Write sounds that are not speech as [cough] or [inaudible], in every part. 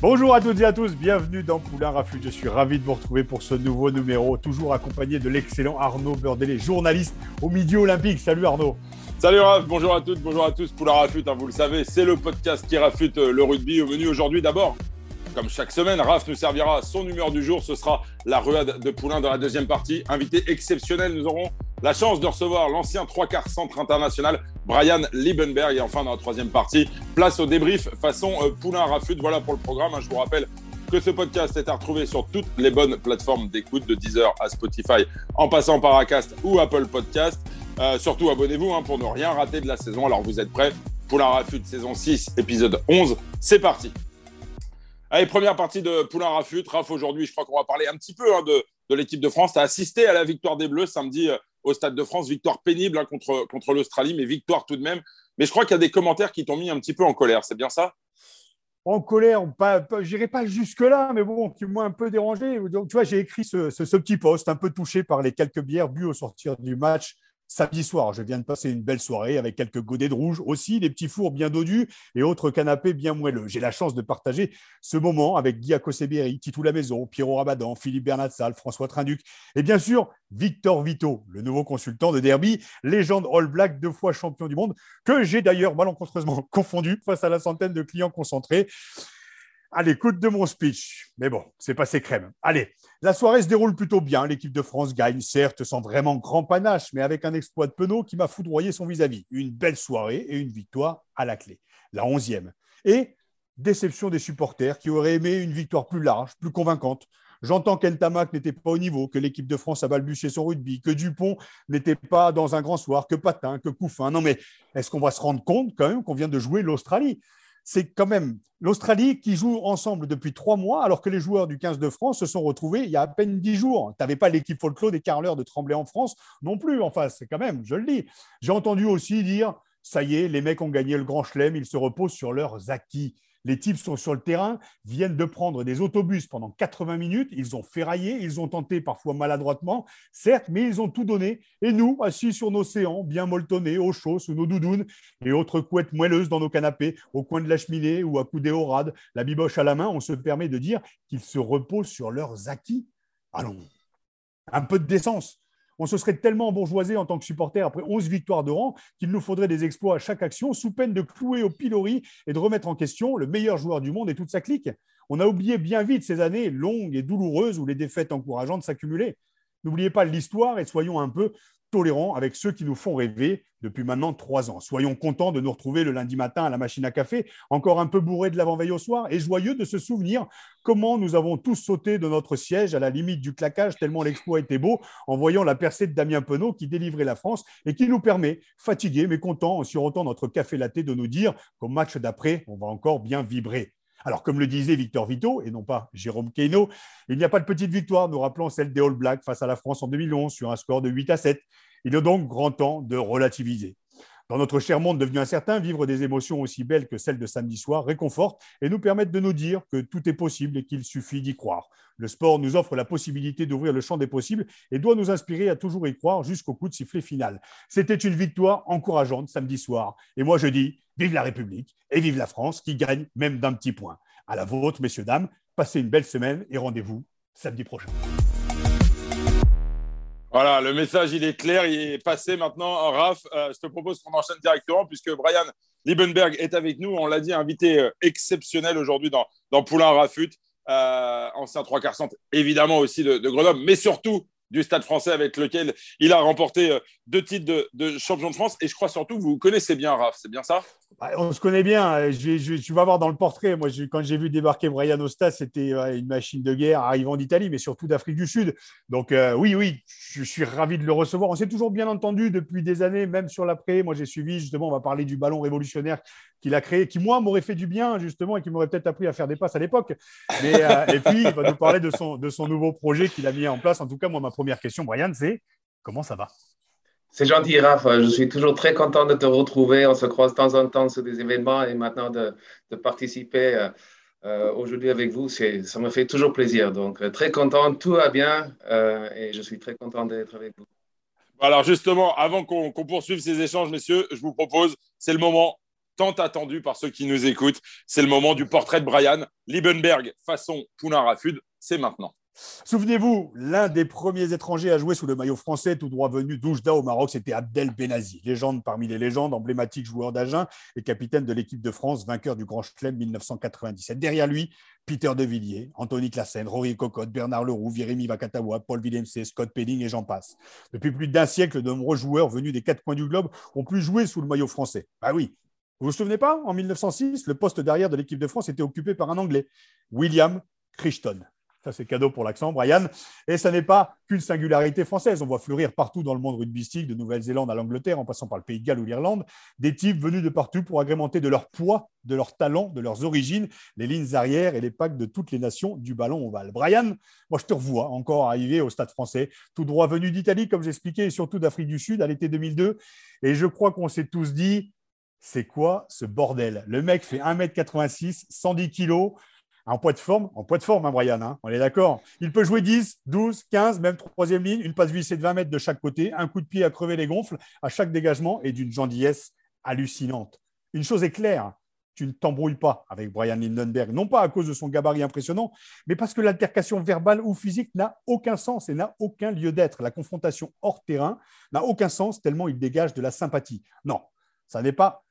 Bonjour à toutes et à tous, bienvenue dans Poulain Rafut. Je suis ravi de vous retrouver pour ce nouveau numéro, toujours accompagné de l'excellent Arnaud Beurdelet, journaliste au Midi Olympique. Salut Arnaud. Salut Raph, bonjour à toutes, bonjour à tous. Poulain Rafut, hein, vous le savez, c'est le podcast qui rafute euh, le rugby. Au menu aujourd'hui d'abord, comme chaque semaine, Raph nous servira son humeur du jour. Ce sera la ruade de Poulain dans la deuxième partie. Invité exceptionnel, nous aurons la chance de recevoir l'ancien trois quarts centre international, Brian Liebenberg. Et enfin, dans la troisième partie, place au débrief façon euh, Poulain Rafut. Voilà pour le programme. hein. Je vous rappelle que ce podcast est à retrouver sur toutes les bonnes plateformes d'écoute, de Deezer à Spotify, en passant par Acast ou Apple Podcast. Euh, surtout, abonnez-vous hein, pour ne rien rater de la saison. Alors, vous êtes prêts? Poulain Rafut, saison 6, épisode 11. C'est parti Allez, première partie de Poulain Rafut. Raph, aujourd'hui, je crois qu'on va parler un petit peu hein, de, de l'équipe de France. Tu as assisté à la victoire des Bleus samedi euh, au Stade de France. Victoire pénible hein, contre, contre l'Australie, mais victoire tout de même. Mais je crois qu'il y a des commentaires qui t'ont mis un petit peu en colère. C'est bien ça? En colère, pas, pas, je n'irai pas jusque-là, mais bon, qui m'ont un peu dérangé. Donc, tu vois, j'ai écrit ce, ce- ce petit post un peu touché par les quelques bières bues au sortir du match samedi soir. Je viens de passer une belle soirée avec quelques godets de rouge aussi, des petits fours bien dodus et autres canapés bien moelleux. J'ai la chance de partager ce moment avec Guy Akoseberi, Titou La Pierrot Rabadan, Philippe Bernatsal, François Trinduc et bien sûr Victor Vito, le nouveau consultant de Derby, légende All Black, deux fois champion du monde, que j'ai d'ailleurs malencontreusement [laughs] confondu face à la centaine de clients concentrés à l'écoute de mon speech. Mais bon, c'est passé crème. Allez, la soirée se déroule plutôt bien. L'équipe de France gagne, certes, sans vraiment grand panache, mais avec un exploit de Penaud qui m'a foudroyé son vis-à-vis. Une belle soirée et une victoire à la clé, la onzième. Et déception des supporters qui auraient aimé une victoire plus large, plus convaincante. J'entends qu'Entamac n'était pas au niveau, que l'équipe de France a balbutié son rugby, que Dupont n'était pas dans un grand soir, que Patin, que Couffin. Non, mais est-ce qu'on va se rendre compte quand même qu'on vient de jouer l'Australie? C'est quand même l'Australie qui joue ensemble depuis trois mois, alors que les joueurs du 15 de France se sont retrouvés il y a à peine dix jours. Tu n'avais pas l'équipe folklore des carleurs de Tremblay en France non plus. Enfin, c'est quand même, je le dis. J'ai entendu aussi dire ça y est, les mecs ont gagné le grand chelem, ils se reposent sur leurs acquis. Les types sont sur le terrain, viennent de prendre des autobus pendant 80 minutes, ils ont ferraillé, ils ont tenté parfois maladroitement, certes, mais ils ont tout donné. Et nous, assis sur nos séants, bien molletonnés, au chaud, sous nos doudounes et autres couettes moelleuses dans nos canapés, au coin de la cheminée ou accoudés au rad, la biboche à la main, on se permet de dire qu'ils se reposent sur leurs acquis. Allons, un peu de décence. On se serait tellement bourgeoisé en tant que supporter après 11 victoires de rang qu'il nous faudrait des exploits à chaque action, sous peine de clouer au pilori et de remettre en question le meilleur joueur du monde et toute sa clique. On a oublié bien vite ces années longues et douloureuses où les défaites encourageantes s'accumulaient. N'oubliez pas l'histoire et soyons un peu tolérants avec ceux qui nous font rêver depuis maintenant trois ans. Soyons contents de nous retrouver le lundi matin à la machine à café, encore un peu bourré de l'avant-veille au soir, et joyeux de se souvenir comment nous avons tous sauté de notre siège à la limite du claquage, tellement l'exploit était beau, en voyant la percée de Damien Penaud qui délivrait la France et qui nous permet, fatigués mais contents, en sirotant notre café latte, de nous dire qu'au match d'après, on va encore bien vibrer. Alors, comme le disait Victor Vito, et non pas Jérôme Keyno, il n'y a pas de petite victoire, nous rappelons celle des All Blacks face à la France en 2011 sur un score de 8 à 7. Il est donc grand temps de relativiser. Dans notre cher monde devenu incertain, vivre des émotions aussi belles que celles de samedi soir réconforte et nous permettent de nous dire que tout est possible et qu'il suffit d'y croire. Le sport nous offre la possibilité d'ouvrir le champ des possibles et doit nous inspirer à toujours y croire jusqu'au coup de sifflet final. C'était une victoire encourageante samedi soir. Et moi, je dis vive la République et vive la France qui gagne même d'un petit point. À la vôtre, messieurs, dames. Passez une belle semaine et rendez-vous samedi prochain. Voilà, le message, il est clair, il est passé maintenant. Raph, euh, je te propose qu'on enchaîne directement puisque Brian Liebenberg est avec nous. On l'a dit, invité euh, exceptionnel aujourd'hui dans, Poulain Rafut, euh, ancien trois quarts centre, évidemment aussi de, Grenoble, mais surtout du Stade français avec lequel il a remporté euh, deux titres de, champion de France. Et je crois surtout que vous connaissez bien, Raph, c'est bien ça? Bah, On se connaît bien. Je, tu vas voir dans le portrait. Moi, quand j'ai vu débarquer Brian au c'était une machine de guerre arrivant d'Italie, mais surtout d'Afrique du Sud. Donc, euh, oui, oui, je suis ravi de le recevoir. On s'est toujours bien entendu depuis des années, même sur l'après. Moi, j'ai suivi, justement, on va parler du ballon révolutionnaire qu'il a créé, qui, moi, m'aurait fait du bien, justement, et qui m'aurait peut-être appris à faire des passes à l'époque. Euh, et puis, il va nous parler de son, de son nouveau projet qu'il a mis en place. En tout cas, moi, ma première question, Brian, c'est comment ça va? C'est gentil, Raph. Je suis toujours très content de te retrouver. On se croise de temps en temps sur des événements et maintenant de, participer euh, euh, aujourd'hui avec vous, ça me fait toujours plaisir. Donc, très content, tout va bien et je suis très content d'être avec vous. Alors, justement, avant qu'on poursuive ces échanges, messieurs, je vous propose, c'est le moment tant attendu par ceux qui nous écoutent. C'est le moment du portrait de Brian Liebenberg façon Poulain Rafud. C'est maintenant. Souvenez-vous, l'un des premiers étrangers à jouer sous le maillot français, tout droit venu d'Oujda au Maroc, c'était Abdel Benazi, légende parmi les légendes, emblématique joueur d'Agen et capitaine de l'équipe de France, vainqueur du Grand Chelem 1997. Derrière lui, Peter De Villiers, Anthony Classen, Rory Cocotte, Bernard Leroux, Jérémy Vakatawa, Paul Villemc, Scott Pelling et j'en passe. Depuis plus d'un siècle, de nombreux joueurs venus des quatre coins du globe ont pu jouer sous le maillot français. Bah oui, vous vous souvenez pas En 1906, le poste derrière de l'équipe de France était occupé par un Anglais, William Crichton. Ça, c'est cadeau pour l'accent, Brian. Et ça n'est pas qu'une singularité française. On voit fleurir partout dans le monde rugbystique, de Nouvelle-Zélande à l'Angleterre, en passant par le Pays de Galles ou l'Irlande, des types venus de partout pour agrémenter de leur poids, de leur talent, de leurs origines, les lignes arrières et les packs de toutes les nations du ballon ovale. Brian, moi, je te revois encore arriver au Stade français, tout droit venu d'Italie, comme j'expliquais, et surtout d'Afrique du Sud à l'été 2002. Et je crois qu'on s'est tous dit, c'est quoi ce bordel? Le mec fait 1m86, 110 kg, en poids de forme, en poids de forme, hein, Brian, hein, on est d'accord. Il peut jouer 10, 12, 15, même troisième ligne, une passe vissée de 20 mètres de chaque côté, un coup de pied à crever les gonfles à chaque dégagement et d'une gentillesse hallucinante. Une chose est claire, tu ne t'embrouilles pas avec Brian Lindenberg, non pas à cause de son gabarit impressionnant, mais parce que l'altercation verbale ou physique n'a aucun sens et n'a aucun lieu d'être. La confrontation hors terrain n'a aucun sens tellement il dégage de la sympathie. Non, ça n'est pas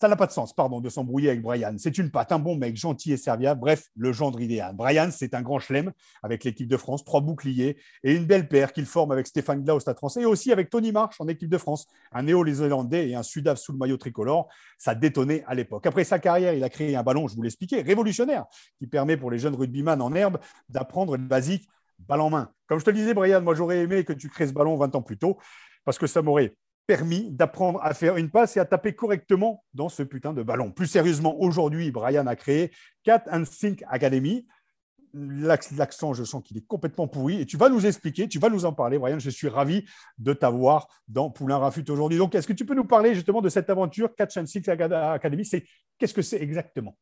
ça n'a pas de sens, pardon, de s'embrouiller avec Brian. C'est une patte, un bon mec, gentil et serviable. Bref, le gendre idéal. Brian, c'est un grand chelem avec l'équipe de France, trois boucliers et une belle paire qu'il forme avec Stéphane Gla au Stade français et aussi avec Tony Marsh en équipe de France. Un néo-zélandais et un sudaf sous le maillot tricolore. Ça détonnait à l'époque. Après sa carrière, il a créé un ballon, je vous l'expliquais, révolutionnaire, qui permet pour les jeunes rugbyman en herbe d'apprendre le basique balle en main. Comme je te disais, Brian, moi j'aurais aimé que tu crées ce ballon 20 ans plus tôt parce que ça m'aurait permis d'apprendre à faire une passe et à taper correctement dans ce putain de ballon. Plus sérieusement, aujourd'hui, Brian a créé Cat and Think Academy. L'accent, je sens qu'il est complètement pourri. Et tu vas nous expliquer, tu vas nous en parler, Brian. Je suis ravi de t'avoir dans Poulain Rafut aujourd'hui. Donc, est-ce que tu peux nous parler justement de cette aventure Catch and Think Academy? Qu'est-ce que c'est exactement?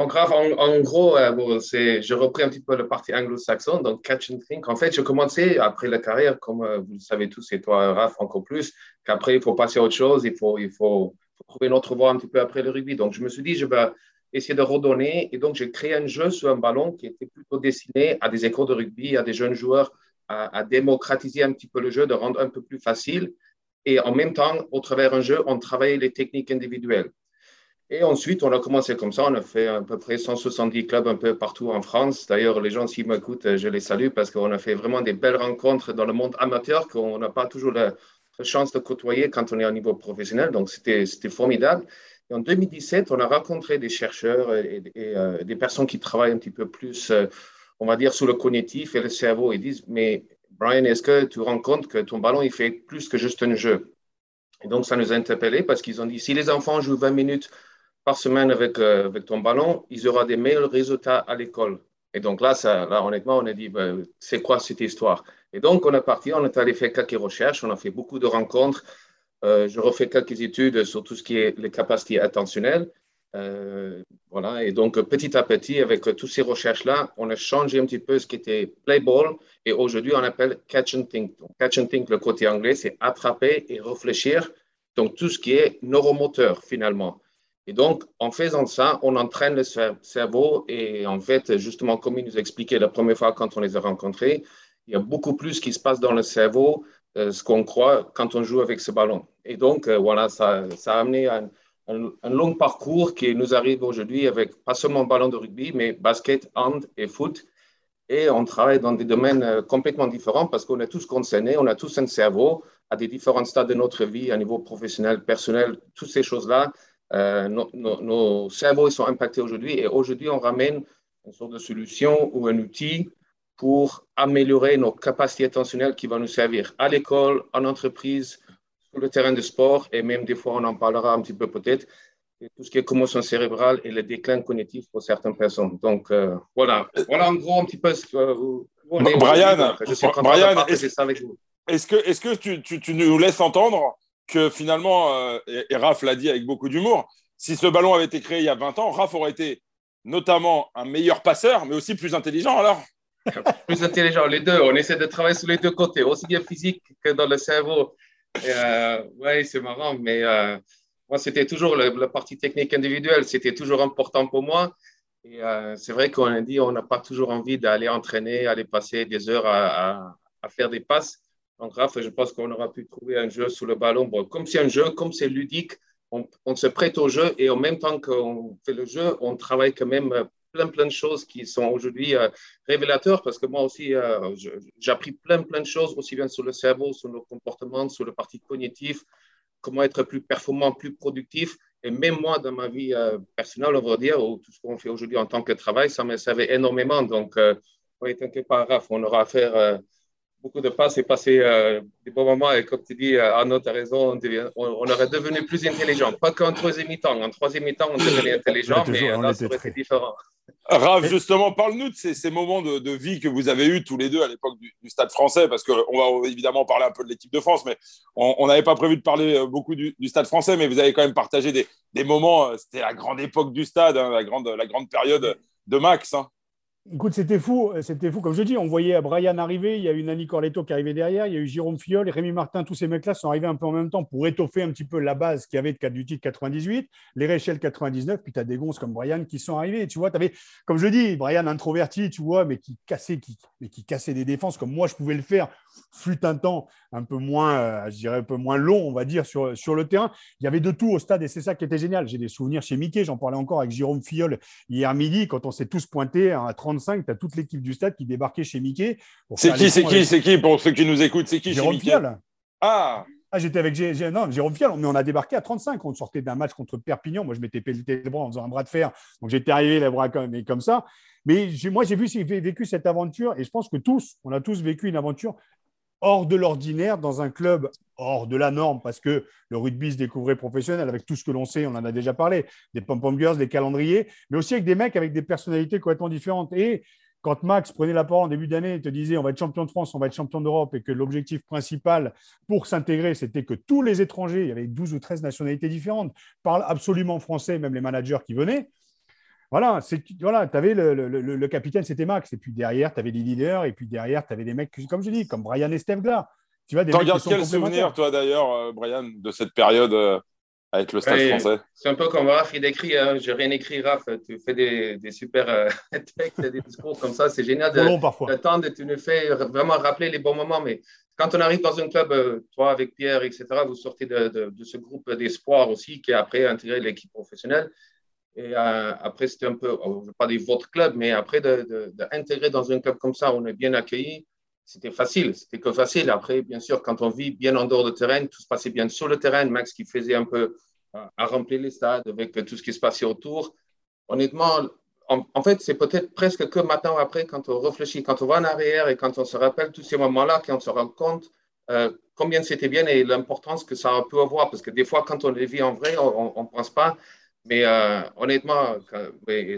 Donc, Raph, en, gros, euh, je reprends un petit peu le parti anglo-saxon, donc catch and think. En fait, je commençais après la carrière, comme euh, vous le savez tous, et toi, Raph, encore plus, qu'après, il faut passer à autre chose, il faut, il faut, trouver une autre voie un petit peu après le rugby. Donc, je me suis dit, je vais essayer de redonner. Et donc, j'ai créé un jeu sur un ballon qui était plutôt destiné à des écoles de rugby, à des jeunes joueurs, à, à démocratiser un petit peu le jeu, de rendre un peu plus facile. Et en même temps, au travers d'un jeu, on travaillait les techniques individuelles. Et ensuite, on a commencé comme ça. On a fait à peu près 170 clubs un peu partout en France. D'ailleurs, les gens, s'ils m'écoutent, je les salue parce qu'on a fait vraiment des belles rencontres dans le monde amateur qu'on n'a pas toujours la, chance de côtoyer quand on est au niveau professionnel. Donc, c'était formidable. Et en 2017, on a rencontré des chercheurs et, euh, des personnes qui travaillent un petit peu plus, euh, on va dire, sur le cognitif et le cerveau. Ils disent, mais Brian, est-ce que tu rends compte que ton ballon, il fait plus que juste un jeu? Et donc, ça nous a interpellés parce qu'ils ont dit, si les enfants jouent 20 minutes par semaine avec, euh, avec ton ballon, ils auront des meilleurs résultats à l'école. Et donc là, ça, honnêtement, on a dit, ben, c'est quoi cette histoire? Et donc, on est parti, on est allé faire quelques recherches, on a fait beaucoup de rencontres. Euh, je refais quelques études sur tout ce qui est les capacités attentionnelles. Euh, voilà, et donc petit à petit, avec toutes ces recherches-là, on a changé un petit peu ce qui était play ball et aujourd'hui on appelle catch and think. Donc, catch and think, le côté anglais, c'est attraper et réfléchir. Donc tout ce qui est neuromoteur finalement. Et donc, en faisant ça, on entraîne le cerveau et en fait, justement, comme il nous expliquait la première fois quand on les a rencontrés, il y a beaucoup plus qui se passe dans le cerveau, euh, ce qu'on croit quand on joue avec ce ballon. Et donc, euh, voilà, ça, a amené un, un, long parcours qui nous arrive aujourd'hui avec pas seulement ballon de rugby, mais basket, hand et foot. et on travaille dans des domaines euh, complètement différents parce qu'on est tous concernés, on a tous un cerveau à des différents stades de notre vie, à niveau professionnel, personnel, toutes ces choses-là. Euh, nos, cerveaux ils sont impactés aujourd'hui et aujourd'hui, on ramène une sorte de solution ou un outil pour améliorer nos capacités attentionnelles qui vont nous servir à l'école, en entreprise, sur le terrain de sport et même des fois, on en parlera un petit peu peut-être, tout ce qui est commotion cérébrale et le déclin cognitif pour certaines personnes. Donc, euh, voilà. Voilà en gros un petit peu ce que Brian, je suis Brian, est-ce que, est que tu, tu, tu, nous laisses entendre? Que finalement, euh, et, Raph l'a dit avec beaucoup d'humour, si ce ballon avait été créé il y a 20 ans, Raph aurait été notamment un meilleur passeur, mais aussi plus intelligent alors [laughs] Plus intelligent, les deux. On essaie de travailler sur les deux côtés, aussi bien physique que dans le cerveau. Euh, oui, c'est marrant, mais moi, c'était toujours la, partie technique individuelle, c'était toujours important pour moi. Et euh, c'est vrai qu'on a dit, on n'a pas toujours envie d'aller entraîner, aller passer des heures à, faire des passes. Donc, Raph, je pense qu'on aura pu trouver un jeu sous le ballon. Bon, comme c'est un jeu, comme c'est ludique, on, se prête au jeu et en même temps qu'on fait le jeu, on travaille quand même plein, plein de choses qui sont aujourd'hui euh, révélateurs parce que moi aussi, euh, j'ai appris plein, plein de choses, aussi bien sur le cerveau, sur le comportement, sur le parti cognitif, comment être plus performant, plus productif. Et même moi, dans ma vie euh, personnelle, on va dire, ou tout ce qu'on fait aujourd'hui en tant que travail, ça me servait énormément. Donc, euh, oui, t'inquiète pas, Raph, on aura à faire euh, beaucoup de passes et passer euh, des bons moments. Et comme tu dis, Arnaud, tu as raison, on, aurait devenu plus intelligent. Pas qu'en troisième mi-temps. En troisième mi-temps, on devenait intelligent, mais là, ça aurait été différent. Raph, justement, parle-nous de ces, moments de, vie que vous avez eus tous les deux à l'époque du, Stade français, parce qu'on va évidemment parler un peu de l'équipe de France, mais on n'avait pas prévu de parler euh, beaucoup du, Stade français, mais vous avez quand même partagé des, moments, euh, c'était la grande époque du Stade, hein, la, grande, la grande période de Max. Hein. Écoute, c'était fou, c'était fou. Comme je dis, on voyait Brian arriver, il y a eu Nani Corletto qui arrivait derrière, il y a eu Jérôme Fiol, Rémi Martin, tous ces mecs-là sont arrivés un peu en même temps pour étoffer un petit peu la base qu'il y avait de du titre 98, les Réchelles 99, puis tu as des gonzes comme Brian qui sont arrivés. Tu vois, tu avais, comme je dis, Brian introverti, tu vois, mais qui cassait, qui, mais qui cassait des défenses comme moi je pouvais le faire, fut un temps un peu moins, euh, je dirais un peu moins long, on va dire, sur, sur le terrain. Il y avait de tout au stade et c'est ça qui était génial. J'ai des souvenirs chez Mickey, j'en parlais encore avec Jérôme Fiol hier midi, quand on s'est tous pointés à 35, tu as toute l'équipe du stade qui débarquait chez Mickey. C'est qui, c'est qui, c'est qui, pour ceux qui nous écoutent, c'est qui Jérôme Fiol. Ah ah, j'étais avec non, Jérôme Fiol, mais on a débarqué à 35. On sortait d'un match contre Perpignan. Moi, je m'étais pelleté les bras en faisant un bras de fer. Donc, j'étais arrivé les bras comme, comme ça. Mais moi, j'ai vu, vécu cette aventure et je pense que tous, on a tous vécu une aventure hors de l'ordinaire dans un club hors de la norme parce que le rugby se découvrait professionnel avec tout ce que l'on sait, on en a déjà parlé, des pom-pom girls, des calendriers, mais aussi avec des mecs avec des personnalités complètement différentes. Et quand Max prenait la parole en début d'année et te disait on va être champion de France, on va être champion d'Europe et que l'objectif principal pour s'intégrer, c'était que tous les étrangers, il y avait 12 ou 13 nationalités différentes, parlent absolument français, même les managers qui venaient, voilà, c'est voilà, tu avais le, le, le, capitaine, c'était Max, et puis derrière, tu avais des leaders, et puis derrière, tu avais des mecs, comme je dis, comme Brian et Steve Tu vois, des gardes quel souvenir, toi d'ailleurs, euh, Brian, de cette période euh, avec le Stade français? C'est un peu comme Raph, il écrit, hein, je rien écrit, Raph, tu fais des, des super euh, [laughs] textes, des discours comme ça, c'est génial de, tu nous fais vraiment rappeler les bons moments, mais quand on arrive dans un club, toi avec Pierre, etc., vous sortez de, de, de ce groupe d'espoir aussi qui a après intégré l'équipe professionnelle. Et euh, après, c'était un peu, je ne veux pas dire votre club, mais après d'intégrer dans un club comme ça, on est bien accueilli. C'était facile, c'était que facile. Après, bien sûr, quand on vit bien en dehors du terrain, tout se passait bien sur le terrain. Max qui faisait un peu euh, à remplir les stades avec tout ce qui se passait autour. Honnêtement, en, fait, c'est peut-être presque que maintenant, après, quand on réfléchit, quand on va en arrière et quand on se rappelle tous ces moments-là, quand on se rend compte euh, combien c'était bien et l'importance que ça peut avoir. Parce que des fois, quand on les vit en vrai, on ne pense pas. Mais euh, honnêtement,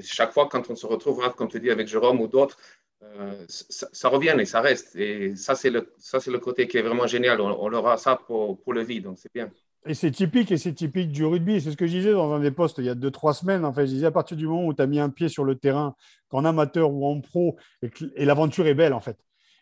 chaque fois quand on se retrouve, comme tu dis, avec Jérôme ou d'autres, euh, ça, revient et ça reste. Et ça, c'est le, le côté qui est vraiment génial. On, aura ça pour, pour le vie, donc c'est bien. Et c'est typique, et c'est typique du rugby. C'est ce que je disais dans un des postes il y a deux, trois semaines. En fait, je disais à partir du moment où tu as mis un pied sur le terrain, qu'en amateur ou en pro, et, et l'aventure est belle, en fait.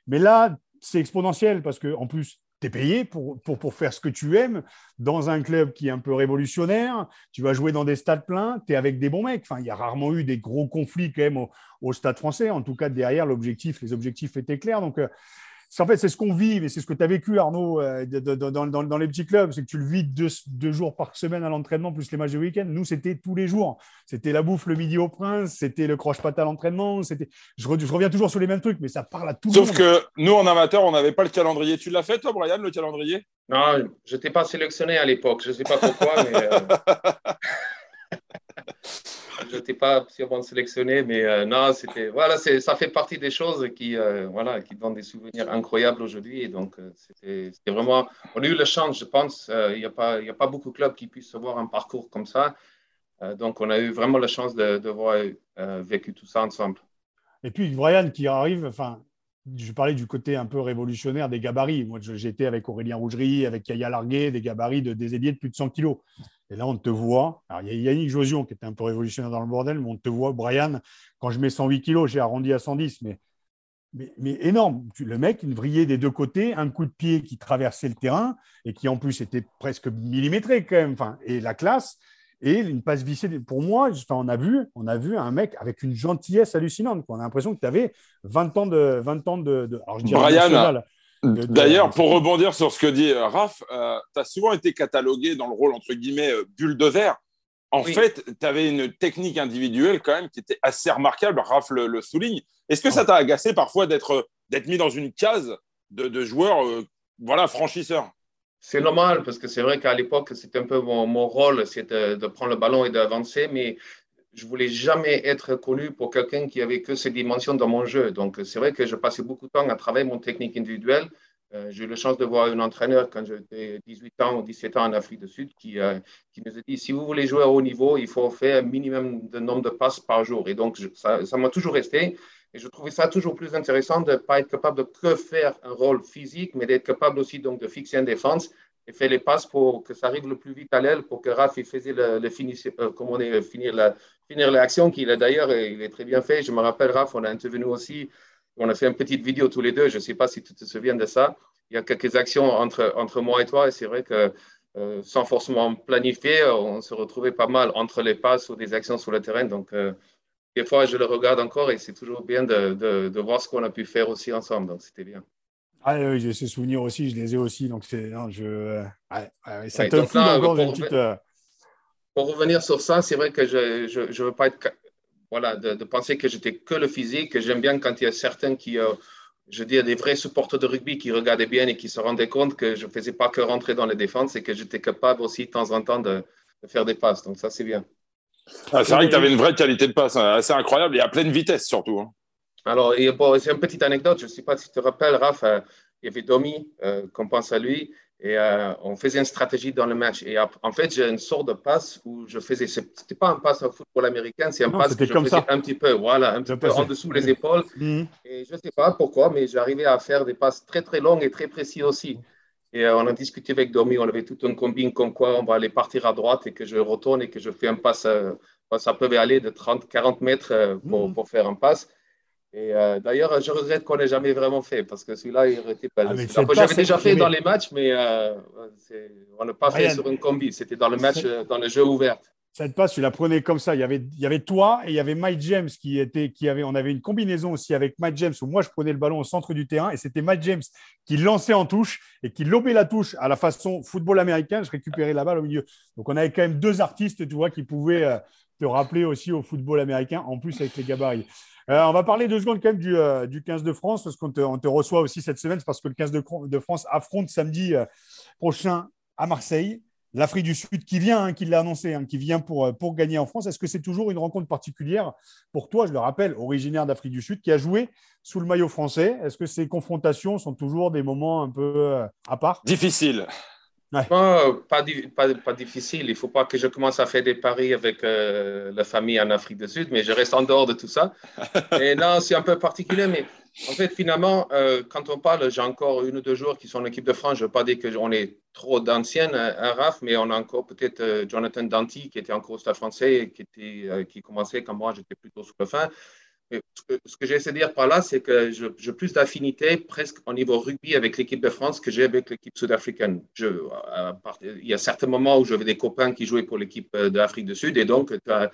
Mais là, c'est exponentiel parce que en plus, tu es payé pour, faire ce que tu aimes dans un club qui est un peu révolutionnaire. Tu vas jouer dans des stades pleins, tu es avec des bons mecs. Enfin, il y a rarement eu des gros conflits quand même au, stade français. En tout cas, derrière, l'objectif, les objectifs étaient clairs. Donc, euh, en fait, c'est ce qu'on vit, mais c'est ce que tu as vécu, Arnaud, euh, dans, les petits clubs. C'est que tu le vis deux, jours par semaine à l'entraînement, plus les matchs de week-end. Nous, c'était tous les jours. C'était la bouffe le midi au Prince, c'était le croche-patte à l'entraînement. Je, je, reviens toujours sur les mêmes trucs, mais ça parle à tout le monde. Sauf que nous, en amateur, on n'avait pas le calendrier. Tu l'as fait, toi, Brian, le calendrier? Non, je n'étais pas sélectionné à l'époque. Je ne sais pas pourquoi, mais. Euh, [laughs] je n'étais pas sûrement sélectionné, mais euh, non, c'était voilà, ça fait partie des choses qui euh, voilà, qui donnent des souvenirs incroyables aujourd'hui. Et donc euh, c'était vraiment, on a eu le chance, je pense. Il n'y a pas il a pas beaucoup de clubs qui puissent avoir un parcours comme ça. donc on a eu vraiment la chance de, de voir vécu tout ça ensemble. Et puis Brian qui arrive, enfin. Je parlais du côté un peu révolutionnaire des gabarits. Moi, j'étais avec Aurélien Rougerie, avec Kaya Larguet, des gabarits de, des de plus de 100 kilos. Et là, on te voit. Alors, il y a Yannick Josion qui était un peu révolutionnaire dans le bordel, mais on te voit, Brian, quand je mets 108 kilos, j'ai arrondi à 110, mais, mais, énorme. Le mec, il vrillait des deux côtés, un coup de pied qui traversait le terrain et qui en plus était presque millimétré quand même. Enfin, et la classe et une passe vissée. Pour moi, enfin, on a vu, on a vu un mec avec une gentillesse hallucinante. On a l'impression que tu avais 20 ans de, 20 ans de, alors je Brian, D'ailleurs, pour rebondir sur ce que dit euh, Raph, euh, tu as souvent été catalogué dans le rôle, entre guillemets, euh, bulle de verre. En fait, tu avais une technique individuelle quand même qui était assez remarquable. Raph le, souligne. Est-ce que ça t'a agacé parfois d'être mis dans une case de, de joueur voilà, franchisseur? C'est normal parce que c'est vrai qu'à l'époque, c'était un peu mon, rôle, c'était de prendre le ballon et d'avancer. Mais je voulais jamais être connu pour quelqu'un qui avait que ces dimensions dans mon jeu. Donc, c'est vrai que je passais beaucoup de temps à travailler mon technique individuelle. Euh, j'ai eu la chance de voir un entraîneur quand j'avais 18 ans ou 17 ans en Afrique du Sud qui, euh, qui nous a dit si vous voulez jouer à haut niveau, il faut faire un minimum de nombre de passes par jour. Et donc, ça m'a toujours resté. Et je trouvais ça toujours plus intéressant de ne pas être capable de que faire un rôle physique, mais d'être capable aussi donc de fixer une défense et faire les passes pour que ça arrive le plus vite à l'aile, pour que Raph il faisait le, le euh, comment on est, finir la, finir l'action, qu'il a d'ailleurs, il est très bien fait. Je me rappelle, Raph, on a intervenu aussi, on a fait une petite vidéo tous les deux, je ne sais pas si tu te souviens de ça. Il y a quelques actions entre, entre moi et toi, et c'est vrai que euh, sans forcément planifier, on se retrouvait pas mal entre les passes ou des actions sur le terrain. Donc, euh, des fois, je le regarde encore et c'est toujours bien de, de, de voir ce qu'on a pu faire aussi ensemble. Donc, c'était bien. Ah oui, j'ai ces souvenirs aussi, je les ai aussi. Donc, c'est, je, ça te fout encore une petite. Euh, pour revenir sur ça, c'est vrai que je ne veux pas être. Voilà, de, penser que j'étais que le physique. J'aime bien quand il y a certains qui, euh, je dis, des vrais supporters de rugby qui regardaient bien et qui se rendaient compte que je ne faisais pas que rentrer dans les défenses et que j'étais capable aussi de temps en temps de, faire des passes. Donc ça, c'est bien. Ah, c'est vrai que tu avais une vraie qualité de passe, hein, assez incroyable et à pleine vitesse surtout. Hein. Alors, c'est une petite anecdote. Je ne sais pas si tu te rappelles, Raph, euh, il y avait Domi, euh, qu'on pense à lui. Et euh, on faisait une stratégie dans le match. Et en fait, j'ai une sorte de passe où je faisais. Ce n'était pas un passe au football américain, c'est un passe que je faisais ça. un petit peu, voilà, un petit peu en dessous des épaules. Mhm. Et je ne sais pas pourquoi, mais j'arrivais à faire des passes très, très longues et très précis aussi. Et euh, on a discuté avec Domi, on avait tout un combine comme quoi on va aller partir à droite et que je retourne et que je fais un passe. Euh, ça peut aller de 30, 40 mètres pour, mhm. pour faire un passe. Et euh, d'ailleurs, je regrette qu'on n'ait jamais vraiment fait parce que celui-là, il aurait été pas. Ah, J'avais déjà fait dans les matchs, mais euh, on n'a pas fait sur une combi. C'était dans le match, euh, dans le jeu ouvert. Cette passe, tu la prenais comme ça. Il y avait, y avait toi et il y avait Mike James qui était, qui avait, on avait une combinaison aussi avec Mike James où moi je prenais le ballon au centre du terrain et c'était Mike James qui lançait en touche et qui lobait la touche à la façon football américain. Je récupérais la balle au milieu. Donc on avait quand même deux artistes, tu vois, qui pouvaient te rappeler aussi au football américain en plus avec les gabarits. Euh, on va parler deux secondes quand même du, 15 euh, de France, parce qu'on te, reçoit aussi cette semaine, parce que le 15 de, France affronte samedi euh, prochain à Marseille. L'Afrique du Sud qui vient, hein, qui l'a annoncé, hein, qui vient pour, pour gagner en France. Est-ce que c'est toujours une rencontre particulière pour toi, je le rappelle, originaire d'Afrique du Sud, qui a joué sous le maillot français? Est-ce que ces confrontations sont toujours des moments un peu à part? Difficile. pas, pas, difficile. Il ne faut pas que je commence à faire des paris avec euh, la famille en Afrique du Sud, mais je reste en dehors de tout ça. [laughs] Et non, c'est un peu particulier, mais en fait, finalement, euh, quand on parle, j'ai encore une ou deux joueurs qui sont en équipe de France. Je ne veux pas dire qu'on est trop d'anciennes, un hein, RAF, mais on a encore peut-être euh, Jonathan Danty qui était encore au stade français, qui, était, qui commençait quand moi j'étais plutôt sur le fin ce que j'essaie de dire par là, c'est que j'ai plus d'affinité presque au niveau rugby avec l'équipe de France que j'ai avec l'équipe sud-africaine. il y a certains moments où j'avais des copains qui jouaient pour l'équipe euh, d'Afrique du Sud et donc tu as,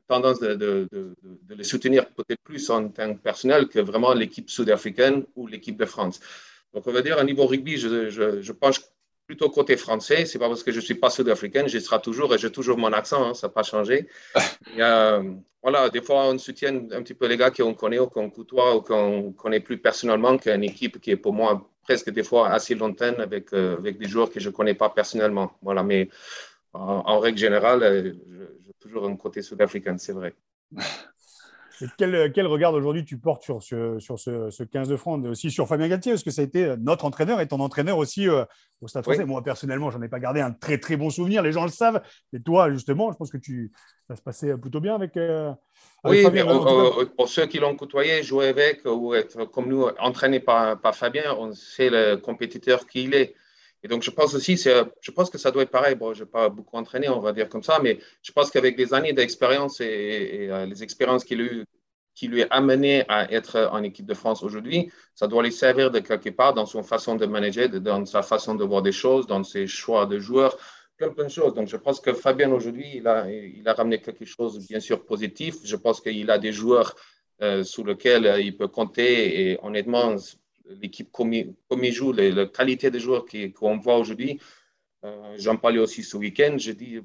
tendance de, de, de, les soutenir peut-être plus en tant que personnel que vraiment l'équipe sud-africaine ou l'équipe de France. Donc, on va dire, au niveau rugby, je, je, je penche plutôt côté français. C'est pas parce que je suis pas sud-africaine, je serai toujours et j'ai toujours mon accent, hein, ça n'a pas changé. [laughs] Euh, voilà, des fois, on soutient un petit peu les gars qu'on connaît ou qu'on côtoie ou qu'on connaît plus personnellement qu'une équipe qui est pour moi presque des fois assez lointaine avec, euh, avec des joueurs que je connais pas personnellement. Voilà, mais en, règle générale, euh, j'ai toujours un côté sud-africain, c'est vrai. quel, quel, regard aujourd'hui tu portes sur, ce, sur ce, 15 de France, aussi sur Fabien Galtier, parce que ça a été notre entraîneur et ton entraîneur aussi euh, au Stade français. Moi, personnellement, j'en ai pas gardé un très très bon souvenir, les gens le savent. Mais toi, justement, je pense que tu, ça se passait plutôt bien avec. Euh, oui, Fabien, pour ceux qui l'ont côtoyé, jouer avec ou être comme nous, entraîné par, par Fabien, on sait le compétiteur qu'il est. Et donc, je pense aussi, je pense que ça doit être pareil. Bon, je n'ai pas beaucoup entraîné, on va dire comme ça, mais je pense qu'avec les années d'expérience et, euh, les expériences qu'il a eues, qui lui a amené à être en équipe de France aujourd'hui, ça doit lui servir de quelque part dans son façon de manager, dans sa façon de voir des choses, dans ses choix de joueurs, plein, plein de choses. Donc, je pense que Fabien aujourd'hui, il a, ramené quelque chose, bien sûr, positif. Je pense qu'il a des joueurs euh, sur lesquels euh, il peut compter et honnêtement, l'équipe comme, il joue, la qualité des joueurs qu'on voit aujourd'hui. Euh, j'en parlais aussi ce week-end. Je dis,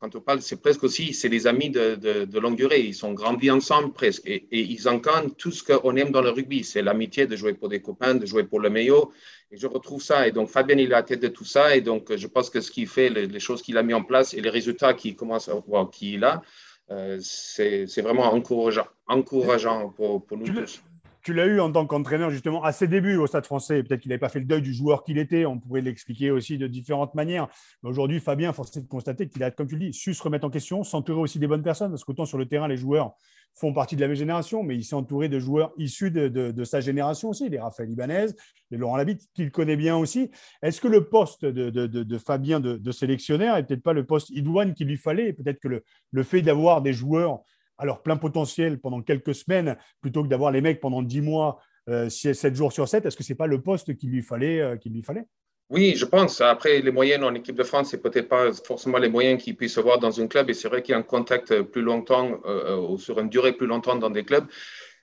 quand on parle, c'est presque aussi, c'est des amis de, de, longue durée. Ils sont grandis ensemble presque. Et, ils incarnent tout ce qu'on aime dans le rugby. C'est l'amitié de jouer pour des copains, de jouer pour le meilleur. Et je retrouve ça. Et donc, Fabien, il est à la tête de tout ça. Et donc, je pense que ce qu'il fait, les, choses qu'il a mis en place et les résultats qu'il commence à voir qu'il a, euh, c'est vraiment encourageant, encourageant pour, pour nous tous tu l'as eu en tant qu'entraîneur justement à ses débuts au Stade français. Peut-être qu'il n'avait pas fait le deuil du joueur qu'il était. On pourrait l'expliquer aussi de différentes manières. Mais aujourd'hui, Fabien, force est de constater qu'il a, comme tu le dis, su se remettre en question, s'entourer aussi des bonnes personnes. Parce qu'autant sur le terrain, les joueurs font partie de la même génération, mais il s'est entouré de joueurs issus de, sa génération aussi, les Raphaël Ibanez, les Laurent Labitte, qu'il connaît bien aussi. Est-ce que le poste de, Fabien de, sélectionnaire n'est peut-être pas le poste idoine qu'il lui fallait? Peut-être que le fait d'avoir des joueurs alors plein potentiel pendant quelques semaines plutôt que d'avoir les mecs pendant 10 mois, euh, 7 jours sur 7 Est-ce que ce n'est pas le poste qu'il lui fallait, euh, qu'il lui fallait? Oui, je pense. Après, les moyens en équipe de France, c'est peut-être pas forcément les moyens qu'il puisse avoir dans un club. Et c'est vrai qu'il y a un contact plus longtemps, euh, ou sur une durée plus longtemps dans des clubs.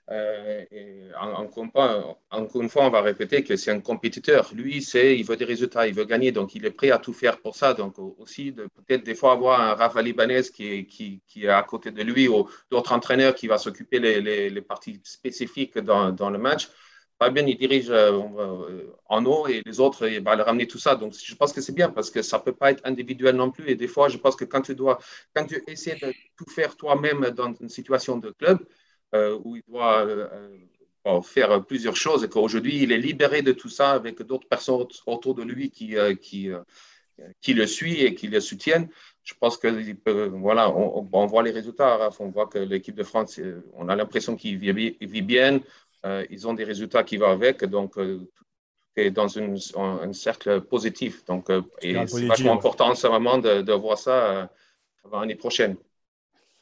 Euh, encore une fois, on va répéter que c'est un compétiteur. Lui, c'est, il veut des résultats, il veut gagner, donc il est prêt à tout faire pour ça. Donc aussi, peut-être des fois avoir un Rafa Libanais qui est, qui, est à côté de lui ou d'autres entraîneurs qui va s'occuper les, les, parties spécifiques dans, dans, le match. Fabien, il dirige euh, euh, en haut et les autres, il va ramener tout ça. Donc, je pense que c'est bien parce que ça ne peut pas être individuel non plus. Et des fois, je pense que quand tu dois, quand tu essaies de tout faire toi-même dans une situation de club, où il doit euh, euh, faire plusieurs choses et qu'aujourd'hui, il est libéré de tout ça avec d'autres personnes autour de lui qui, qui, qui le suivent et qui le soutiennent. Je pense que voilà, on, voit les résultats. On voit que l'équipe de France, on a l'impression qu'il vit, bien. ils ont des résultats qui vont avec. Donc, tout est dans une, un, cercle positif. Donc, c'est vachement important, ce moment, de, de voir ça l'année prochaine.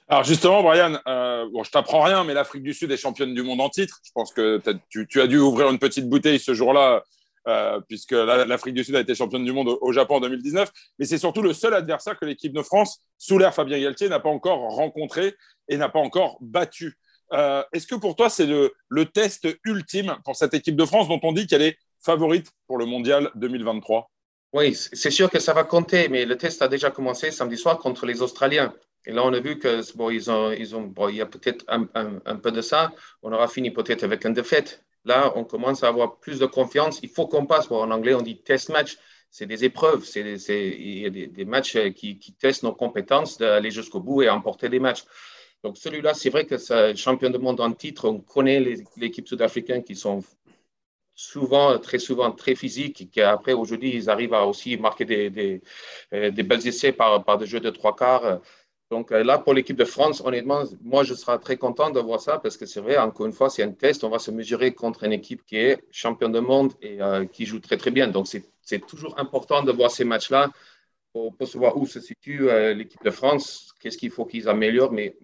Alors justement, Brian, euh, bon, je t'apprends rien, mais l'Afrique du Sud est championne du monde en titre. Je pense que tu, as dû ouvrir une petite bouteille ce jour-là, euh, puisque l'Afrique du Sud a été championne du monde au, Japon en 2019. Mais c'est surtout le seul adversaire que l'équipe de France, sous l'ère Fabien Galtier, n'a pas encore rencontré et n'a pas encore battu. Euh, est-ce que pour toi, c'est le, le test ultime pour cette équipe de France dont on dit qu'elle est favorite pour le mondial 2023 oui, c'est sûr que ça va compter, mais le test a déjà commencé samedi soir contre les Australiens. Et là, on a vu que bon, ils ont, ils ont, bon, il y a peut-être un, un, peu de ça. On aura fini peut-être avec une défaite. Là, on commence à avoir plus de confiance. Il faut qu'on passe. Bon, en anglais, on dit test match. C'est des épreuves. C'est, il y a des, matchs qui, qui, testent nos compétences d'aller jusqu'au bout et emporter des matchs. Donc, celui-là, c'est vrai que c'est champion du monde en titre. On connaît l'équipe sud-africaine qui sont souvent, très souvent, très physiques et qu'après, aujourd'hui, ils arrivent à aussi marquer des, des, euh, des belles essais par, par des jeux de trois quarts. Donc euh, là, pour l'équipe de France, honnêtement, moi, je serai très content de voir ça parce que c'est vrai, encore une fois, c'est un test. On va se mesurer contre une équipe qui est champion du monde et euh, qui joue très, très bien. Donc, c'est toujours important de voir ces matchs-là pour, pour, savoir où se situe euh, l'équipe de France, qu'est-ce qu'il faut qu'ils améliorent. Mais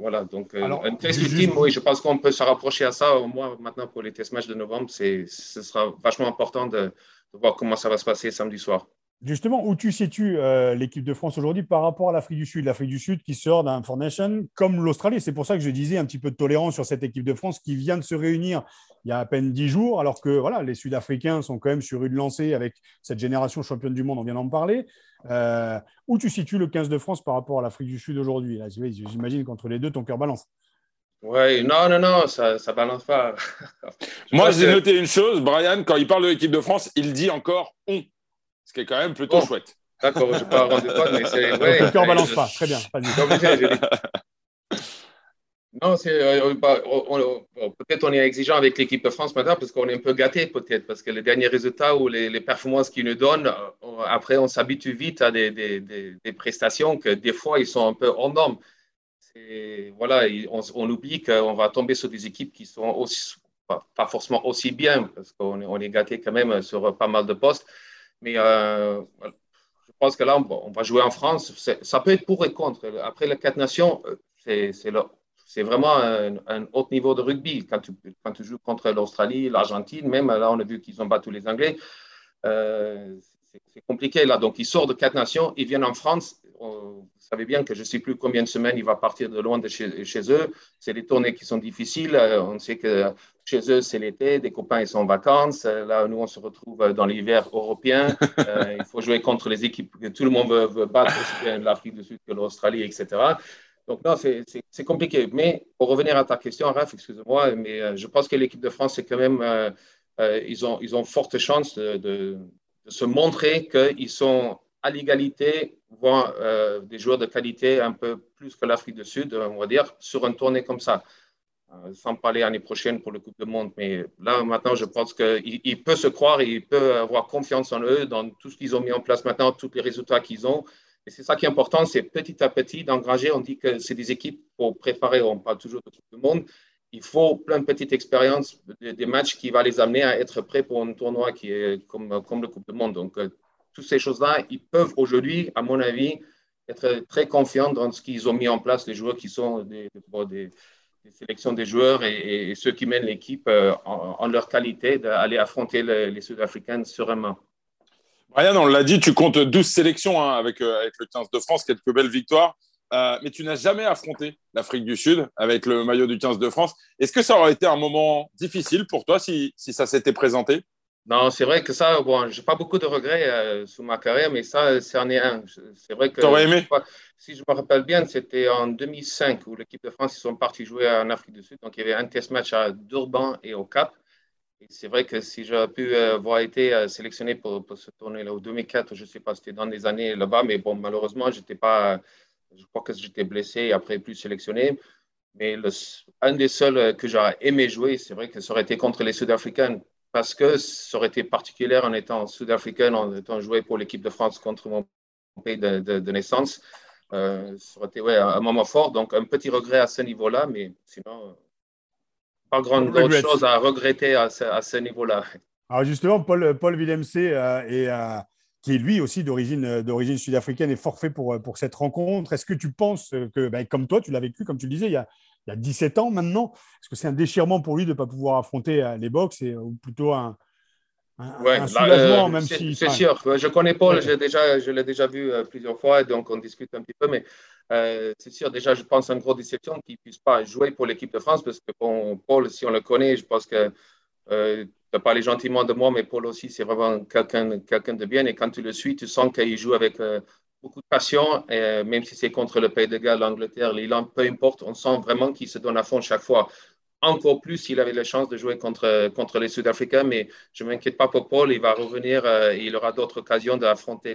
voilà, donc un test ultime, oui, je pense qu'on peut se rapprocher à ça. Au moins, maintenant, pour les test matchs de novembre, ce sera vachement important de, de voir comment ça va se passer samedi soir. Justement, où tu situes euh, l'équipe de France aujourd'hui par rapport à l'Afrique du Sud? L'Afrique du Sud qui sort d'un Four Nation comme l'Australie. C'est pour ça que je disais un petit peu de tolérance sur cette équipe de France qui vient de se réunir il y a à peine dix jours, alors que voilà, les Sud-Africains sont quand même sur une lancée avec cette génération championne du monde, on vient d'en parler. Euh, où tu situes le 15 de France par rapport à l'Afrique du Sud aujourd'hui? J'imagine qu'entre les deux, ton cœur balance. Oui, non, non, non, ça ne balance pas. [laughs] Moi, j'ai noté une chose, Brian, quand il parle de l'équipe de France, il dit encore on ce qui est quand même plutôt chouette. D'accord, je ne vais pas rendre compte, mais c'est. [laughs] Ouais, le cœur ne balance pas, très bien. non, c'est, euh, peut-être on est exigeant avec l'équipe de France maintenant parce qu'on est un peu gâté peut-être parce que les derniers résultats ou les, performances qu'ils nous donnent, euh, après on s'habitue vite à des, des, des, prestations que des fois ils sont un peu hors normes. Voilà, on, on oublie qu'on va tomber sur des équipes qui sont aussi, pas, pas forcément aussi bien parce qu'on est, on est gâté quand même sur pas mal de postes. Mais euh, je pense que là, on, va jouer en France. Ça peut être pour et contre. Après les quatre nations, euh, c'est vraiment un, haut niveau de rugby. Quand tu, joues contre l'Australie, l'Argentine, même là, on a vu qu'ils ont battu les Anglais. Euh, c'est compliqué là. Donc, ils sortent de quatre nations, ils viennent en France. Vous savez bien que je ne sais plus combien de semaines il va partir de loin de chez, chez eux. C'est des tournées qui sont difficiles. On sait que chez eux, c'est l'été, des copains, ils sont en vacances. Là, nous, on se retrouve dans l'hiver européen. [laughs] Euh, il faut jouer contre les équipes que tout le monde veut, battre, aussi bien l'Afrique du Sud que l'Australie, etc. Donc, non, c'est compliqué. Mais pour revenir à ta question, Raph, excuse-moi, mais euh, je pense que l'équipe de France, c'est quand même, euh, ils, ont, ils ont forte chance de de se montrer qu'ils sont à l'égalité, voire euh, des joueurs de qualité un peu plus que l'Afrique du Sud, on va dire, sur une tournée comme ça. Euh, sans parler l'année prochaine pour le Coupe du Monde. Mais là, maintenant, je pense qu'il il peut se croire et il peut avoir confiance en eux, dans tout ce qu'ils ont mis en place maintenant, tous les résultats qu'ils ont. Et c'est ça qui est important, c'est petit à petit d'engranger. On dit que c'est des équipes pour préparer, on parle toujours de Coupe du Monde, il faut plein de petites expériences, des matchs qui vont les amener à être prêts pour un tournoi qui est comme, comme le Coupe du Monde. Donc, euh, toutes ces choses-là, ils peuvent aujourd'hui, à mon avis, être très confiants dans ce qu'ils ont mis en place, les joueurs qui sont des, sélections des joueurs et, ceux qui mènent l'équipe euh, en, leur qualité d'aller affronter les, Sud-Africains sereinement. Brian, on l'a dit, tu comptes 12 sélections hein, avec, euh, avec le 15 de France, quelques belles victoires. Euh, mais tu n'as jamais affronté l'Afrique du Sud avec le maillot du 15 de France. Est-ce que ça aurait été un moment difficile pour toi si ça s'était présenté? Non, c'est vrai que ça, bon, j'ai pas beaucoup de regrets euh, sous ma carrière, mais ça, c'en est un. C'est vrai que. T'aurais aimé? Si je me rappelle bien, c'était en 2005 où l'équipe de France ils sont partis jouer en Afrique du Sud. Donc il y avait un test match à Durban et au Cap. Et c'est vrai que si j'aurais pu euh, avoir été sélectionné pour, pour ce tournoi-là, au 2004, je ne sais pas, c'était dans des années là-bas, mais bon, malheureusement, je n'étais pas je crois que j'étais blessé et après plus sélectionné. Mais le, un des seuls que j'aurais aimé jouer, c'est vrai que ça aurait été contre les Sud-Africains parce que ça aurait été particulier en étant Sud-Africain, en étant joué pour l'équipe de France contre mon pays de, naissance. Euh, ça aurait été ouais, un moment fort. Donc, un petit regret à ce niveau-là, mais sinon, pas grande chose à regretter à ce, niveau-là. Alors, justement, Paul, Paul Villemc euh, est. Euh, qui est lui aussi d'origine, euh, d'origine sud-africaine et forfait pour, euh, pour cette rencontre. Est-ce que tu penses que, ben, comme toi, tu l'as vécu, comme tu le disais, il y a, il y a 17 ans maintenant, est-ce que c'est un déchirement pour lui de ne pas pouvoir affronter euh, les box et, ou plutôt un, un, soulagement, même si. C'est sûr, je connais Paul, déjà, je l'ai déjà vu plusieurs fois, donc on discute un petit peu, mais c'est sûr, déjà, je pense à une grosse déception qu'il ne puisse pas jouer pour l'équipe de France, parce que bon, Paul, si on le connaît, je pense que tu as parlé gentiment de moi, mais Paul aussi, c'est vraiment quelqu'un quelqu'un de bien. Et quand tu le suis, tu sens qu'il joue avec euh, beaucoup de passion, et, euh, même si c'est contre le Pays de Galles, l'Angleterre, l'Irlande, peu importe, on sent vraiment qu'il se donne à fond chaque fois. Encore plus s'il avait la chance de jouer contre, contre les Sud-Africains, mais je ne m'inquiète pas pour Paul, il va revenir euh, et il aura d'autres occasions d'affronter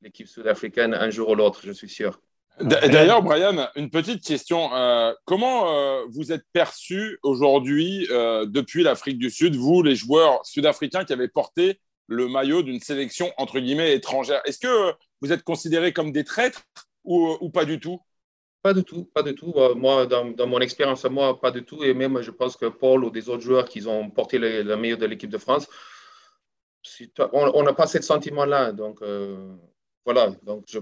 l'équipe sud-africaine un jour ou l'autre, je suis sûr. D'ailleurs, Brian, une petite question. Euh, comment euh, vous êtes perçu aujourd'hui, euh, depuis l'Afrique du Sud, vous, les joueurs sud-africains qui avez porté le maillot d'une sélection, entre guillemets, étrangère Est-ce que vous êtes considérés comme des traîtres ou, pas du tout? Pas du tout, pas du tout. Moi, dans, mon expérience moi, pas du tout. Et même, je pense que Paul ou des autres joueurs qui ont porté le, maillot de l'équipe de France, on n'a pas ce sentiment-là. Donc, voilà. Donc, je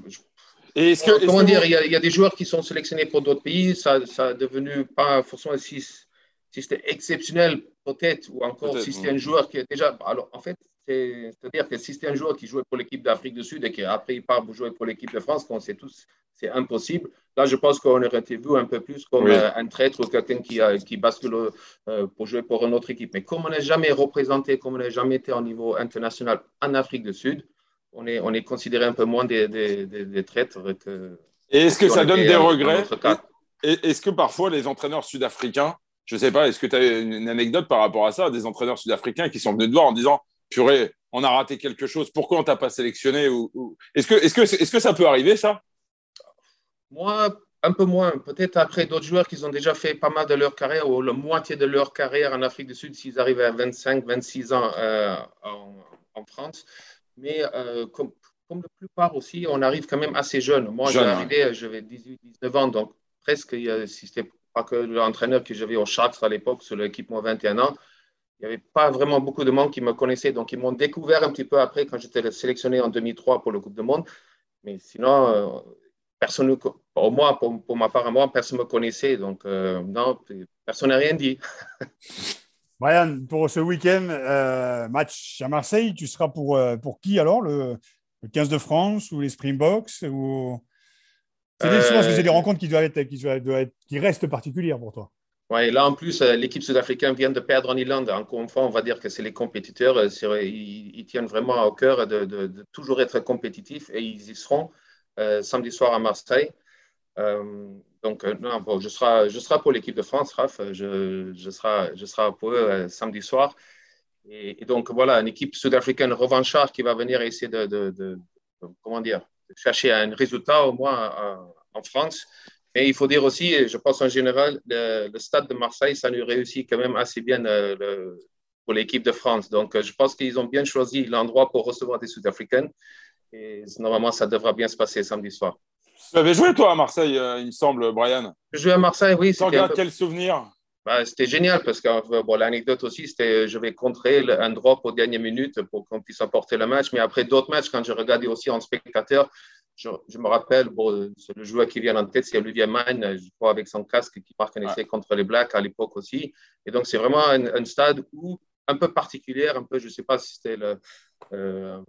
que, comment dire, il y, a, des joueurs qui sont sélectionnés pour d'autres pays, ça, ça devenu pas forcément si, si c'était exceptionnel peut-être, ou encore si c'était un joueur qui est déjà. Alors en fait, C'est-à-dire que si c'était un joueur qui jouait pour l'équipe d'Afrique du Sud et qu'après il part pour jouer pour l'équipe de France, on sait tous c'est impossible. Là, je pense qu'on aurait été vu un peu plus comme euh, un traître ou quelqu'un qui, qui bascule euh, pour jouer pour une autre équipe. Mais comme on n'est jamais représenté, comme on n'a jamais été au niveau international en Afrique du Sud, on est, on est considéré un peu moins des, des, des, traîtres que. Et est-ce que ça donne des regrets Est-ce que parfois les entraîneurs sud-africains, je ne sais pas, est-ce que tu as une anecdote par rapport à ça, des entraîneurs sud-africains qui sont venus de voir en disant purée, on a raté quelque chose, pourquoi on t'a pas sélectionné ou, Est-ce que, est -ce que, est -ce que ça peut arriver, ça? Moi, un peu moins. Peut-être après d'autres joueurs qui ont déjà fait pas mal de leur carrière ou la moitié de leur carrière en Afrique du Sud s'ils arrivent à 25, 26 ans euh, en, France. Mais euh, comme, comme, la plupart aussi, on arrive quand même assez jeune. Moi, j'ai arrivé, j'avais 18, 19 ans, donc presque, si ce n'était pas que l'entraîneur que j'avais au Sharks à l'époque sur l'équipe moins 21 ans, il n'y avait pas vraiment beaucoup de monde qui me connaissait. Donc, ils m'ont découvert un petit peu après quand j'étais sélectionné en 2003 pour le Coupe du Monde. Mais sinon, euh, personne, pour moi, pour, ma part à moi, personne ne me connaissait. Donc, euh, non, personne n'a rien dit. [laughs] Brian, pour ce week-end, euh, match à Marseille, tu seras pour, pour qui alors le, 15 de France ou les Springboks ou... C'est des, que c'est des rencontres qui, doivent être, qui, doivent être, qui restent particulières pour toi. Oui, là en plus, euh, l'équipe sud-africaine vient de perdre en Irlande. Encore une fois, on va dire que c'est les compétiteurs. Euh, ils, tiennent vraiment au cœur de, toujours être compétitifs et ils y seront euh, samedi soir à Marseille. donc, non, je, serai, je serai pour l'équipe de France, Raph. Je, serai, je serai pour eux samedi soir. Et, donc, voilà, une équipe sud-africaine revanchard qui va venir essayer de, comment dire, chercher un résultat au moins en France. Mais il faut dire aussi, je pense en général, le, stade de Marseille, ça nous réussit quand même assez bien euh, pour l'équipe de France. Donc, euh, je pense qu'ils ont bien choisi l'endroit pour recevoir des Sud-Africains. Et normalement, ça devra bien se passer samedi soir. Tu avais joué, toi, à Marseille, euh, il me semble, Brian? Je jouais à Marseille, oui. Tu regardes quel souvenir? Bah, C'était génial parce que bon, l'anecdote aussi, c'était je vais contrer un drop aux dernières minutes pour qu'on puisse apporter le match. Mais après d'autres matchs, quand je regardais aussi en spectateur, je, me rappelle, bon, le joueur qui vient en tête, c'est Olivier Mann, je crois, avec son casque qui marque un essai contre les Blacks à l'époque aussi. Et donc, c'est vraiment un, stade où, un peu particulier, un peu, je ne sais pas si c'était le, euh,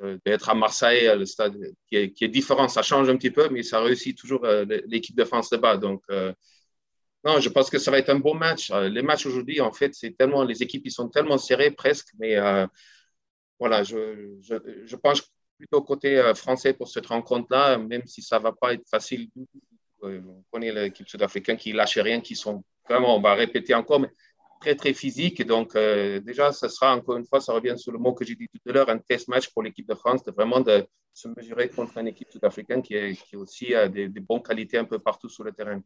euh, d'être à Marseille, le stade qui est, qui est, différent. Ça change un petit peu, mais ça réussit toujours euh, l'équipe de France de bas. Donc, non, je pense que ça va être un bon match. Les matchs aujourd'hui, en fait, c'est tellement, les équipes, ils sont tellement serrées presque, mais voilà, je, je, je pense plutôt côté euh, français pour cette rencontre-là, même si ça ne va pas être facile. Euh, on connaît l'équipe sud-africaine qui lâche rien, qui sont vraiment, on va répéter encore, mais très, très physique. Donc, euh, déjà, ça sera, encore une fois, ça revient sur le mot que j'ai dit tout à l'heure, un test match pour l'équipe de France, de vraiment de se mesurer contre une équipe sud-africaine qui, est, qui aussi a des, bonnes qualités un peu partout sur le terrain.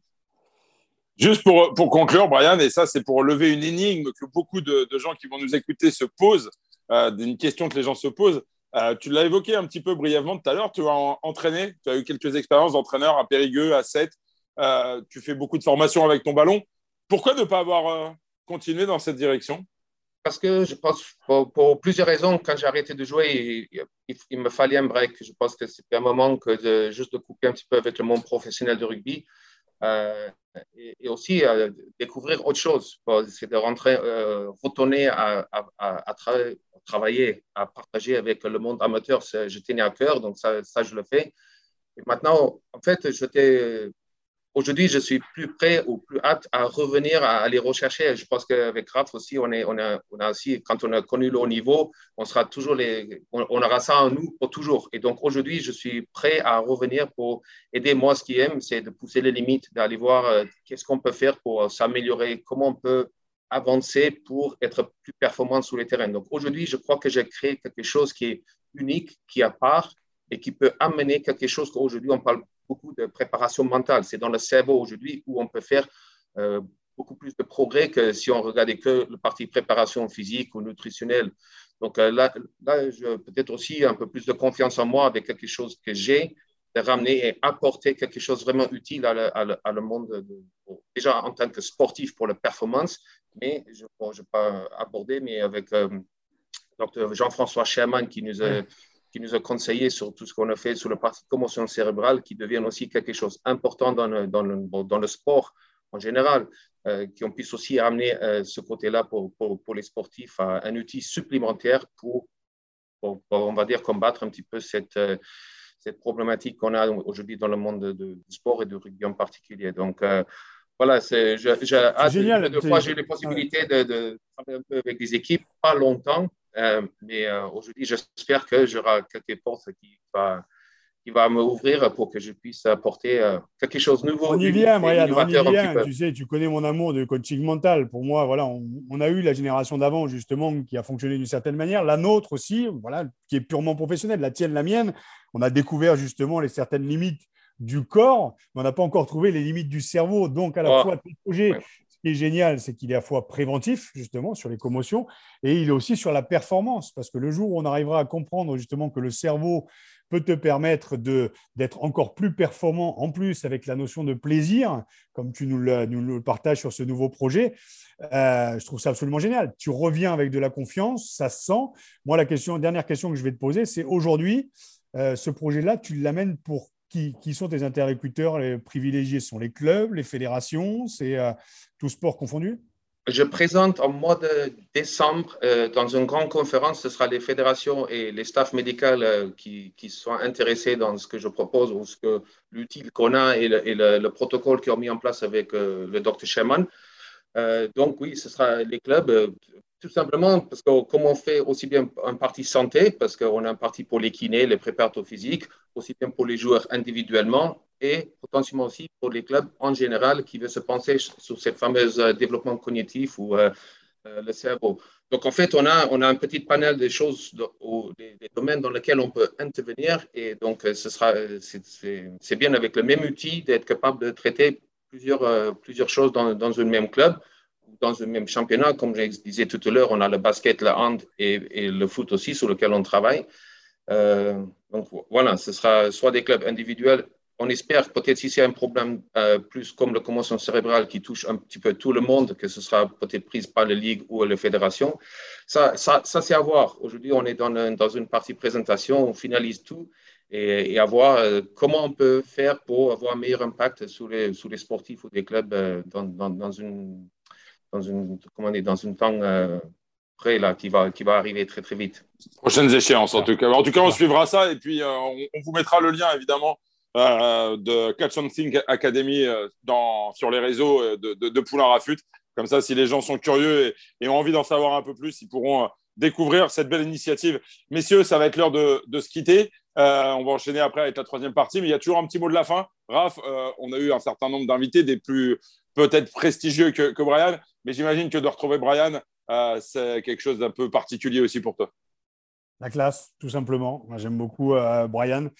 Juste pour, pour conclure, Brian, et ça, c'est pour lever une énigme que beaucoup de, gens qui vont nous écouter se posent, une question que les gens se posent. Euh, tu l'as évoqué un petit peu brièvement tout à l'heure. Tu as entraîné, tu as eu quelques expériences d'entraîneur à Périgueux, à 7. Euh, tu fais beaucoup de formations avec ton ballon. Pourquoi ne pas avoir euh, continué dans cette direction? Parce que je pense, pour, plusieurs raisons, quand j'ai arrêté de jouer, il, me fallait un break. Je pense que c'était un moment que de, juste de couper un petit peu avec le monde professionnel de rugby. et, aussi découvrir autre chose. C'est de rentrer, retourner à, travailler travailler, à partager avec le monde amateur, je tenais à cœur, donc ça, je le fais. Et maintenant, en fait, Aujourd'hui, je suis plus prêt ou plus hâte à revenir à aller rechercher. Je pense qu'avec Raph aussi, on, est, on, a, aussi, quand on a connu le haut niveau, on sera toujours les, on, aura ça en nous pour toujours. Et donc aujourd'hui, je suis prêt à revenir pour aider moi. Ce qui aime, c'est de pousser les limites, d'aller voir euh, qu'est-ce qu'on peut faire pour s'améliorer, comment on peut avancer pour être plus performant sur les terrains. Donc aujourd'hui, je crois que j'ai créé quelque chose qui est unique, qui est à part et qui peut amener quelque chose qu'aujourd'hui, on parle beaucoup de préparation mentale. C'est dans le cerveau aujourd'hui où on peut faire euh, beaucoup plus de progrès que si on regardait que le parti préparation physique ou nutritionnelle. Donc euh, là, là peut-être aussi un peu plus de confiance en moi avec quelque chose que j'ai de ramener et apporter quelque chose vraiment utile à le, monde, de, déjà en tant que sportif pour la performance, mais je ne vais pas aborder, mais avec euh, Dr Jean-François Sherman qui nous a qui nous a conseillé sur tout ce qu'on a fait sur le parti commotion cérébrale, qui devient aussi quelque chose d'important dans le, dans, le, dans le sport en général, euh, qu'on puisse aussi amener euh, ce côté-là pour, pour, pour, les sportifs à un outil supplémentaire pour on va dire, combattre un petit peu cette, cette problématique qu'on a aujourd'hui dans le monde du sport et du rugby en particulier. Donc, voilà, j'ai hâte génial. de, fois j'ai eu les possibilités de, de, travailler un peu avec des équipes, pas longtemps, mais aujourd'hui, j'espère que j'aurai quelques portes qui vont qui va m'ouvrir pour que je puisse apporter euh, quelque chose de nouveau. On y vient, Brian, on y vient. Tu sais, tu connais mon amour de coaching mental. Pour moi, voilà, on, a eu la génération d'avant, justement, qui a fonctionné d'une certaine manière. La nôtre aussi, voilà, qui est purement professionnelle. La tienne, la mienne. On a découvert justement les certaines limites du corps, mais on n'a pas encore trouvé les limites du cerveau. Donc, à la oh. fois, projet, ce qui est génial, c'est qu'il est à la fois préventif, justement, sur les commotions, et il est aussi sur la performance. Parce que le jour où on arrivera à comprendre, justement, que le cerveau peut te permettre d'être encore plus performant, en plus avec la notion de plaisir, comme tu nous le, partages sur ce nouveau projet. Euh, je trouve ça absolument génial. Tu reviens avec de la confiance, ça se sent. Moi, la dernière question que je vais te poser, c'est aujourd'hui, euh, ce projet-là, tu l'amènes pour qui, qui, sont tes interlocuteurs les privilégiés? Ce sont les clubs, les fédérations, c'est euh, tout sport confondu? Je présente en mois de décembre euh, dans une grande conférence, ce sera les fédérations et les staffs médicaux euh, qui, qui, sont intéressés dans ce que je propose ou ce que l'outil qu'on a et, le, protocole qui ont mis en place avec euh, le docteur Sherman. donc oui, ce sera les clubs, tout simplement parce que comme on fait aussi bien un parti santé, parce qu'on a un parti pour les kinés, les préparateurs physiques, aussi bien pour les joueurs individuellement, et potentiellement aussi pour les clubs en général qui veulent se penser sur cette fameuse euh, développement cognitif ou euh, euh, le cerveau. Donc en fait, on a, on a un petit panel de choses, des, domaines dans lesquels on peut intervenir et donc ce sera, c'est bien avec le même outil d'être capable de traiter plusieurs, plusieurs choses dans, dans un même club dans un même championnat. Comme je disais tout à l'heure, on a le basket, le hand et, le foot aussi sur lequel on travaille. donc voilà, ce sera soit des clubs individuels on espère peut-être si c'est un problème euh, plus comme la commotion cérébrale qui touche un petit peu tout le monde, que ce sera peut-être prise par la Ligue ou la Fédération. Ça, ça, ça c'est à voir. Aujourd'hui, on est dans, dans, une partie présentation, on finalise tout et, à voir euh, comment on peut faire pour avoir un meilleur impact sur les, sur les sportifs ou des clubs euh, dans, dans, dans, une, dans, une, comment dire, dans une temps près là, qui, va, qui va arriver très très vite. Prochaines échéances en tout cas. En tout cas, on suivra ça et puis on, on vous mettra le lien évidemment euh, de Catch Think Academy euh, sur les réseaux euh, de, de, de Poulain Rafut. Comme ça, si les gens sont curieux et, ont envie d'en savoir un peu plus, ils pourront découvrir cette belle initiative. Messieurs, ça va être l'heure de, se quitter. on va enchaîner après avec la troisième partie, mais il y a toujours un petit mot de la fin. Raph, on a eu un certain nombre d'invités, des plus peut-être prestigieux que, Brian, mais j'imagine que de retrouver Brian, c'est quelque chose d'un peu particulier aussi pour toi. La classe, tout simplement. Moi, j'aime beaucoup Brian.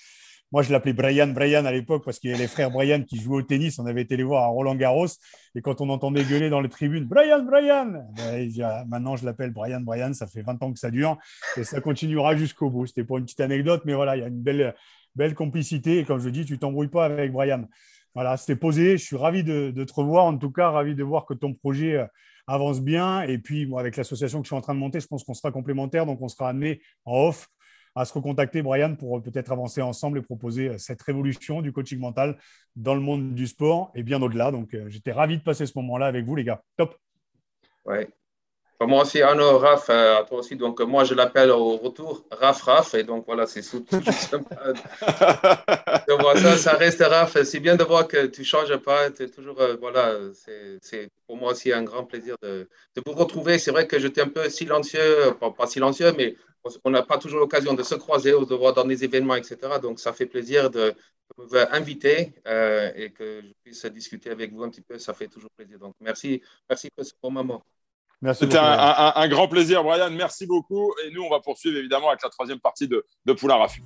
Moi, je l'appelais Brian Brian à l'époque parce qu'il y avait les frères Brian qui jouaient au tennis. On avait été les voir à Roland Garros. Et quand on entendait gueuler dans les tribunes, Brian, Brian ben, ah, Maintenant, je l'appelle Brian Brian. Ça fait 20 ans que ça dure et ça continuera jusqu'au bout. C'était pour une petite anecdote, mais voilà, il y a une belle, belle complicité. Et comme je dis, tu t'embrouilles pas avec Brian. Voilà, c'était posé. Je suis ravi de, te revoir. En tout cas, ravi de voir que ton projet euh, avance bien. Et puis, avec l'association que je suis en train de monter, je pense qu'on sera complémentaires. Donc, on sera amené en off à se recontacter, Brian, pour peut-être avancer ensemble et proposer euh, cette révolution du coaching mental dans le monde du sport et bien au-delà. Donc, euh, j'étais ravi de passer ce moment-là avec vous, les gars. Top. Ouais. Moi aussi, Arnaud, Raph, euh, à toi aussi. Donc, moi, je l'appelle au retour Raph, Raph. Et donc, voilà, c'est tout sympa. [laughs] ça, ça reste Raph. C'est bien de voir que tu ne changes pas. Es toujours, voilà, c'est pour moi aussi un grand plaisir de, de vous retrouver. C'est vrai que j'étais un peu silencieux, pas, pas silencieux, mais on n'a pas toujours l'occasion de se croiser ou de voir dans des événements, etc. Donc, ça fait plaisir de vous inviter euh, et que je puisse discuter avec vous un petit peu. Ça fait toujours plaisir. Donc, merci, merci pour ce bon moment. C'était un, grand plaisir, Brian. Merci beaucoup. Et nous, on va poursuivre évidemment avec la troisième partie de, de Poulain Rafut.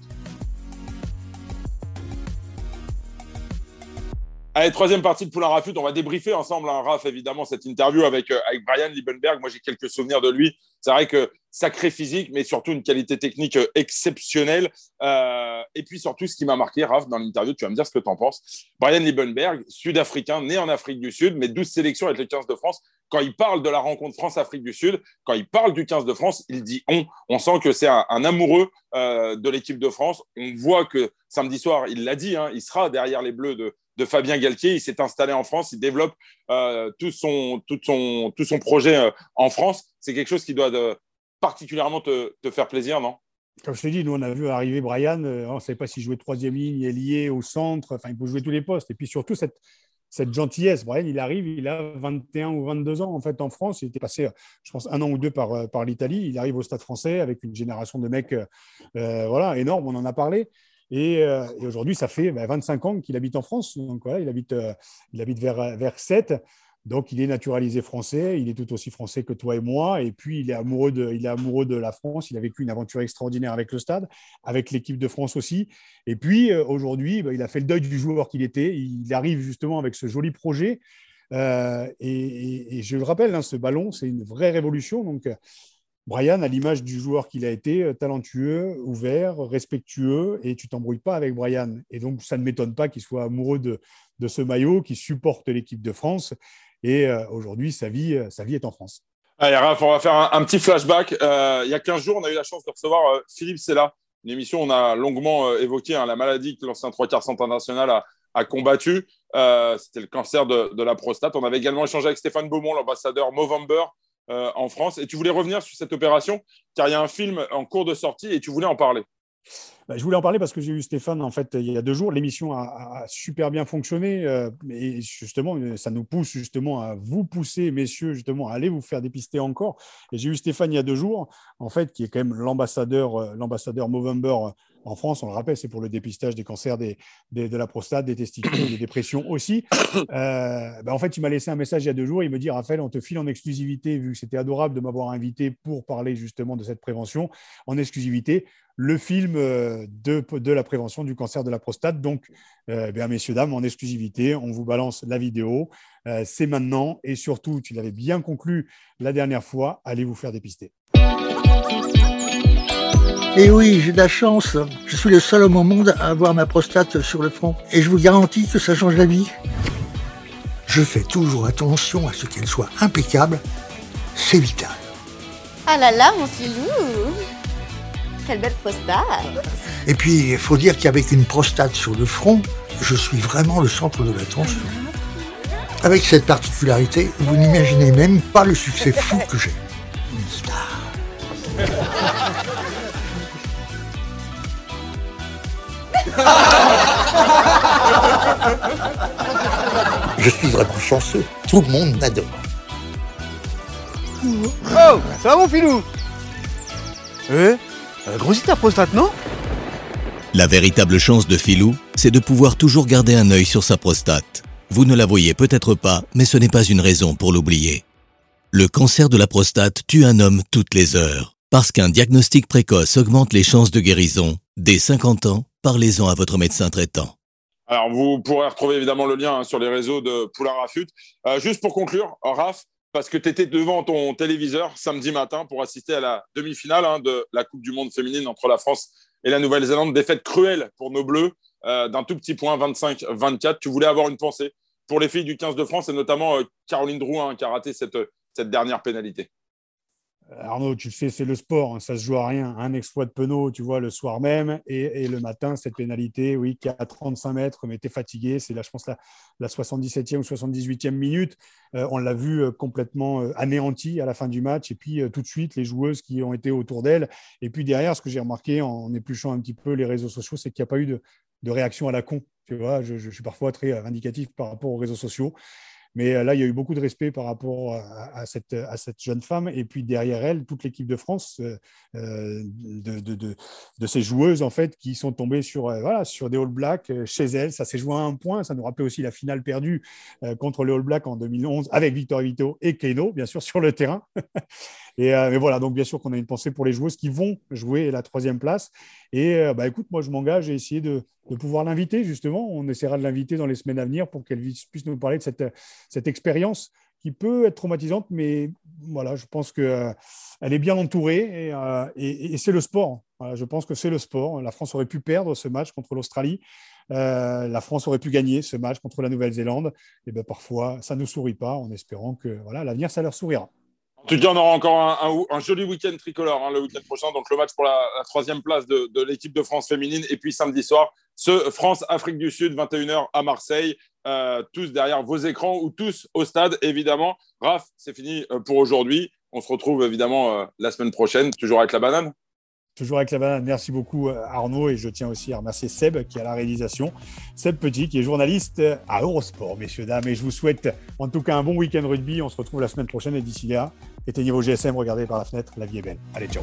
Allez, troisième partie de Poulain Rafut, on va débriefer ensemble, hein, Raph, évidemment, cette interview avec, euh, avec Brian Liebenberg. Moi, j'ai quelques souvenirs de lui. C'est vrai que sacré physique, mais surtout une qualité technique euh, exceptionnelle. Euh, et puis surtout, ce qui m'a marqué, Raph, dans l'interview, tu vas me dire ce que tu en penses. Brian Liebenberg, sud-africain, né en Afrique du Sud, mais 12 sélections avec les 15 de France. Quand il parle de la rencontre France-Afrique du Sud, quand il parle du 15 de France, il dit on. On sent que c'est un, amoureux de l'équipe de France. On voit que samedi soir, il l'a dit, hein, il sera derrière les Bleus de, de Fabien Galtier. Il s'est installé en France, il développe euh, tout, son, tout, son, tout son projet euh, en France. C'est quelque chose qui doit de, particulièrement te, faire plaisir, non? Comme je te dis, nous, on a vu arriver Brian, on ne savait pas s'il jouait troisième ligne, lié au centre, enfin, il peut jouer tous les postes. Et puis surtout, cette, gentillesse. Brian, il arrive, il a 21 ou 22 ans en fait en France. Il était passé, je pense, un an ou deux par, euh, par l'Italie. Il arrive au Stade français avec une génération de mecs euh, euh, voilà, énorme, on en a parlé. Et, aujourd'hui, ça fait 25 bah, ans qu'il habite en France. Donc voilà, il habite, il habite vers, vers 7. Donc, il est naturalisé français, il est tout aussi français que toi et moi. Et puis, il est amoureux de, il est amoureux de la France. Il a vécu une aventure extraordinaire avec le stade, avec l'équipe de France aussi. Et puis, euh, aujourd'hui, bah, il a fait le deuil du joueur qu'il était. Il arrive justement avec ce joli projet. Euh, et, je le rappelle, hein, ce ballon, c'est une vraie révolution. Donc, Brian, à l'image du joueur qu'il a été, euh, talentueux, ouvert, respectueux, et tu t'embrouilles pas avec Brian. Et donc, ça ne m'étonne pas qu'il soit amoureux de, de ce maillot, qu'il supporte l'équipe de France. Et euh, aujourd'hui, sa vie, euh, sa vie est en France. Allez, Raph, on va faire un, petit flashback. Euh, il y a 15 jours, on a eu la chance de recevoir Philippe Sella. Une émission, on a longuement évoqué hein, la maladie que l'ancien trois quarts international a, combattu. C'était le cancer de, la prostate. On avait également échangé avec Stéphane Beaumont, l'ambassadeur Movember en France. Et tu voulais revenir sur cette opération, car il y a un film en cours de sortie et tu voulais en parler. Bah, je voulais en parler parce que j'ai eu Stéphane en fait il y a deux jours. L'émission a, super bien fonctionné euh, et justement ça nous pousse justement à vous pousser messieurs justement à aller vous faire dépister encore. Et j'ai eu Stéphane il y a deux jours en fait qui est quand même l'ambassadeur euh, l'ambassadeur Movember euh, en France, on le rappelle, c'est pour le dépistage des cancers des, de la prostate, des testicules, des dépressions aussi. Bah, en fait, il m'a laissé un message il y a deux jours. Il me dit Raphaël, on te file en exclusivité, vu que c'était adorable de m'avoir invité pour parler justement de cette prévention, en exclusivité le film euh, de, de, la prévention du cancer de la prostate. Donc, euh, bien, messieurs, dames, en exclusivité, on vous balance la vidéo. Euh, c'est maintenant. Et surtout, tu l'avais bien conclu la dernière fois, allez vous faire dépister. Et eh oui, j'ai de la chance. Je suis le seul homme au monde à avoir ma prostate sur le front. Et je vous garantis que ça change la vie. Je fais toujours attention à ce qu'elle soit impeccable. C'est vital. Ah là là, mon filou quelle belle prostate Et puis, il faut dire qu'avec une prostate sur le front, je suis vraiment le centre de l'attention. Avec cette particularité, vous n'imaginez même pas le succès fou que j'ai. Une star. Je suis vraiment chanceux. Tout le monde m'adore. Oh, ça va mon filou? Eh euh, grossit ta prostate, non? La véritable chance de Philou, c'est de pouvoir toujours garder un œil sur sa prostate. Vous ne la voyez peut-être pas, mais ce n'est pas une raison pour l'oublier. Le cancer de la prostate tue un homme toutes les heures. Parce qu'un diagnostic précoce augmente les chances de guérison. Dès 50 ans, parlez-en à votre médecin traitant. Alors, vous pourrez retrouver évidemment le lien hein, sur les réseaux de Poulain Rafut. Euh, juste pour conclure, Raph, parce que tu étais devant ton téléviseur samedi matin pour assister à la demi-finale hein, de la Coupe du Monde féminine entre la France et la Nouvelle-Zélande. Défaite cruelle pour nos Bleus, euh, d'un tout petit point, 25-24. Tu voulais avoir une pensée pour les filles du 15 de France et notamment euh, Caroline Drouin qui a raté cette dernière pénalité. Arnaud, tu sais, c'est le sport, hein, ça se joue à rien. Un exploit de Penaud, tu vois, le soir même, et, le matin, cette pénalité, oui, qui a 35 mètres, mais tu fatigué. C'est là, je pense, la, la 77e ou 78e minute. Euh, on l'a vu euh, complètement euh, anéanti à la fin du match. Et puis, tout de suite, les joueuses qui ont été autour d'elle. Et puis derrière, ce que j'ai remarqué en épluchant un petit peu les réseaux sociaux, c'est qu'il n'y a pas eu de, réaction à la con. Tu vois, je, je, suis parfois très vindicatif par rapport aux réseaux sociaux. Mais euh, là, il y a eu beaucoup de respect par rapport à, cette, jeune femme. Et puis derrière elle, toute l'équipe de France, euh, euh, de, de, ces joueuses en fait, qui sont tombées sur des All Blacks chez elles. Ça s'est joué à un point. Ça nous rappelait aussi la finale perdue contre les All Blacks en 2011 avec Victor Vito et Keno, bien sûr, sur le terrain. [laughs] Et mais voilà, donc bien sûr qu'on a une pensée pour les joueuses qui vont jouer la troisième place. Et bah, écoute, moi, je m'engage à essayer de, pouvoir l'inviter, justement. On essaiera de l'inviter dans les semaines à venir pour qu'elle puisse nous parler de cette, cette expérience qui peut être traumatisante, mais voilà, je pense qu'elle euh, est bien entourée et, euh, c'est le sport. je pense que c'est le sport. La France aurait pu perdre ce match contre l'Australie. Euh, la France aurait pu gagner ce match contre la Nouvelle-Zélande. Et bien parfois, ça ne sourit pas en espérant que voilà, l'avenir, ça leur sourira. En tout cas, on aura encore un, joli week-end tricolore hein, le week-end prochain. Donc, le match pour la, troisième place de, l'équipe de France féminine. Et puis, samedi soir, ce France-Afrique du Sud, 21h à Marseille. Euh, tous derrière vos écrans ou tous au stade, évidemment. Raph, c'est fini euh, pour aujourd'hui. On se retrouve évidemment euh, la semaine prochaine, toujours avec la banane. Toujours avec la banane. Merci beaucoup Arnaud et je tiens aussi à remercier Seb qui a la réalisation. Seb Petit qui est journaliste à Eurosport, messieurs, dames. Et je vous souhaite en tout cas un bon week-end rugby. On se retrouve la semaine prochaine et d'ici là, éteignez vos GSM, regardez par la fenêtre, la vie est belle. Allez, ciao.